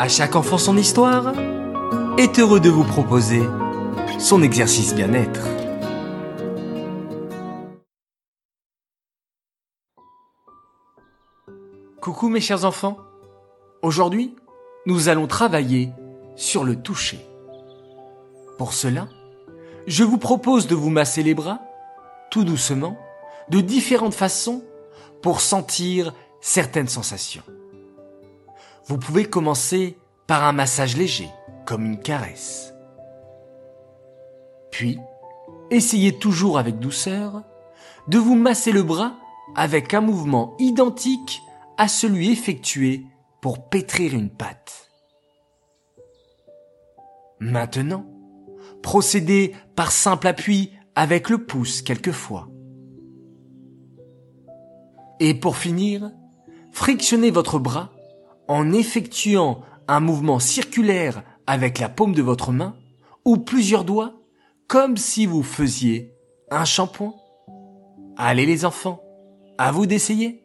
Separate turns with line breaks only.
À chaque enfant son histoire est heureux de vous proposer son exercice bien-être. Coucou mes chers enfants. Aujourd'hui, nous allons travailler sur le toucher. Pour cela, je vous propose de vous masser les bras, tout doucement, de différentes façons, pour sentir certaines sensations. Vous pouvez commencer par un massage léger, comme une caresse. Puis, essayez toujours avec douceur de vous masser le bras avec un mouvement identique à celui effectué pour pétrir une pâte. Maintenant, procédez par simple appui avec le pouce quelquefois. Et pour finir, frictionnez votre bras en effectuant un mouvement circulaire avec la paume de votre main ou plusieurs doigts comme si vous faisiez un shampoing. Allez les enfants, à vous d'essayer.